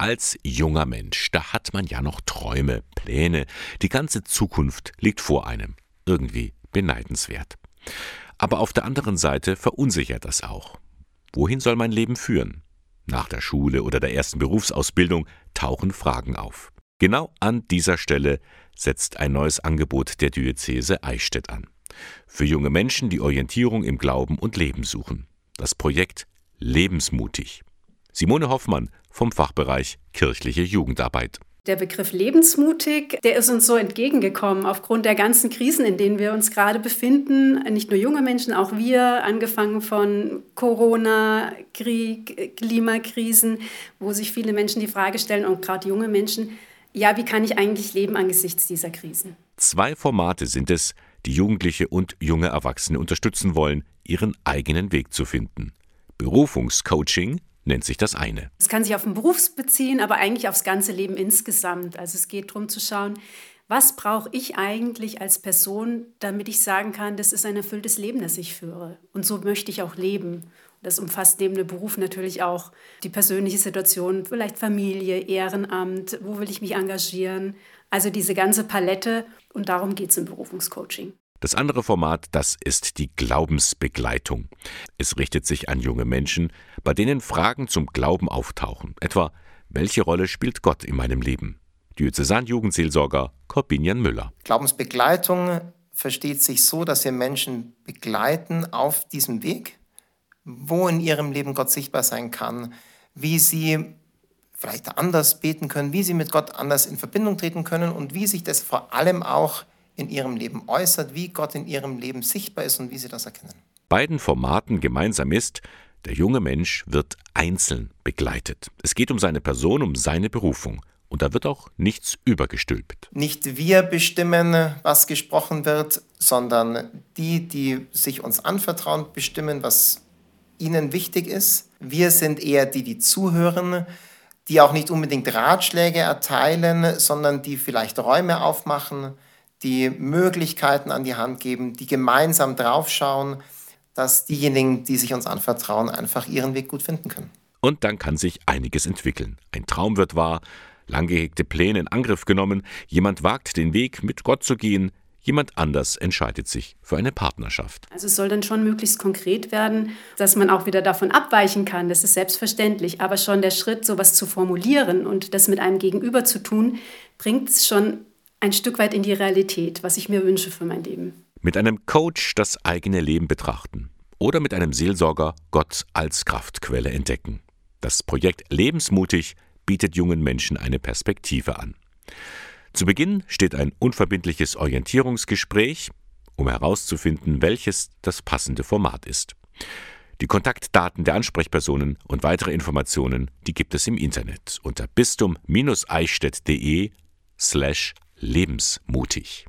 Als junger Mensch, da hat man ja noch Träume, Pläne, die ganze Zukunft liegt vor einem. Irgendwie beneidenswert. Aber auf der anderen Seite verunsichert das auch. Wohin soll mein Leben führen? Nach der Schule oder der ersten Berufsausbildung tauchen Fragen auf. Genau an dieser Stelle setzt ein neues Angebot der Diözese Eichstätt an. Für junge Menschen, die Orientierung im Glauben und Leben suchen. Das Projekt Lebensmutig. Simone Hoffmann vom Fachbereich kirchliche Jugendarbeit. Der Begriff lebensmutig, der ist uns so entgegengekommen aufgrund der ganzen Krisen, in denen wir uns gerade befinden. Nicht nur junge Menschen, auch wir, angefangen von Corona, Krieg, Klimakrisen, wo sich viele Menschen die Frage stellen, und gerade junge Menschen, ja, wie kann ich eigentlich leben angesichts dieser Krisen? Zwei Formate sind es, die Jugendliche und junge Erwachsene unterstützen wollen, ihren eigenen Weg zu finden. Berufungscoaching nennt sich das eine. Es kann sich auf den Beruf beziehen, aber eigentlich aufs ganze Leben insgesamt. Also es geht darum zu schauen, was brauche ich eigentlich als Person, damit ich sagen kann, das ist ein erfülltes Leben, das ich führe. Und so möchte ich auch leben. Das umfasst neben dem Beruf natürlich auch die persönliche Situation, vielleicht Familie, Ehrenamt, wo will ich mich engagieren. Also diese ganze Palette und darum geht es im Berufungscoaching. Das andere Format, das ist die Glaubensbegleitung. Es richtet sich an junge Menschen, bei denen Fragen zum Glauben auftauchen, etwa welche Rolle spielt Gott in meinem Leben? Diözesan-Jugendseelsorger Corbinian Müller. Glaubensbegleitung versteht sich so, dass wir Menschen begleiten auf diesem Weg, wo in ihrem Leben Gott sichtbar sein kann, wie sie vielleicht anders beten können, wie sie mit Gott anders in Verbindung treten können und wie sich das vor allem auch in ihrem Leben äußert, wie Gott in ihrem Leben sichtbar ist und wie sie das erkennen. Beiden Formaten gemeinsam ist, der junge Mensch wird einzeln begleitet. Es geht um seine Person, um seine Berufung. Und da wird auch nichts übergestülpt. Nicht wir bestimmen, was gesprochen wird, sondern die, die sich uns anvertrauen, bestimmen, was ihnen wichtig ist. Wir sind eher die, die zuhören, die auch nicht unbedingt Ratschläge erteilen, sondern die vielleicht Räume aufmachen, die Möglichkeiten an die Hand geben, die gemeinsam draufschauen, dass diejenigen, die sich uns anvertrauen, einfach ihren Weg gut finden können. Und dann kann sich einiges entwickeln. Ein Traum wird wahr, lang gehegte Pläne in Angriff genommen, jemand wagt den Weg, mit Gott zu gehen, jemand anders entscheidet sich für eine Partnerschaft. Also es soll dann schon möglichst konkret werden, dass man auch wieder davon abweichen kann, das ist selbstverständlich, aber schon der Schritt, sowas zu formulieren und das mit einem Gegenüber zu tun, bringt es schon ein Stück weit in die Realität, was ich mir wünsche für mein Leben. Mit einem Coach das eigene Leben betrachten oder mit einem Seelsorger Gott als Kraftquelle entdecken. Das Projekt Lebensmutig bietet jungen Menschen eine Perspektive an. Zu Beginn steht ein unverbindliches Orientierungsgespräch, um herauszufinden, welches das passende Format ist. Die Kontaktdaten der Ansprechpersonen und weitere Informationen, die gibt es im Internet unter bistum-eichstätt.de slash lebensmutig.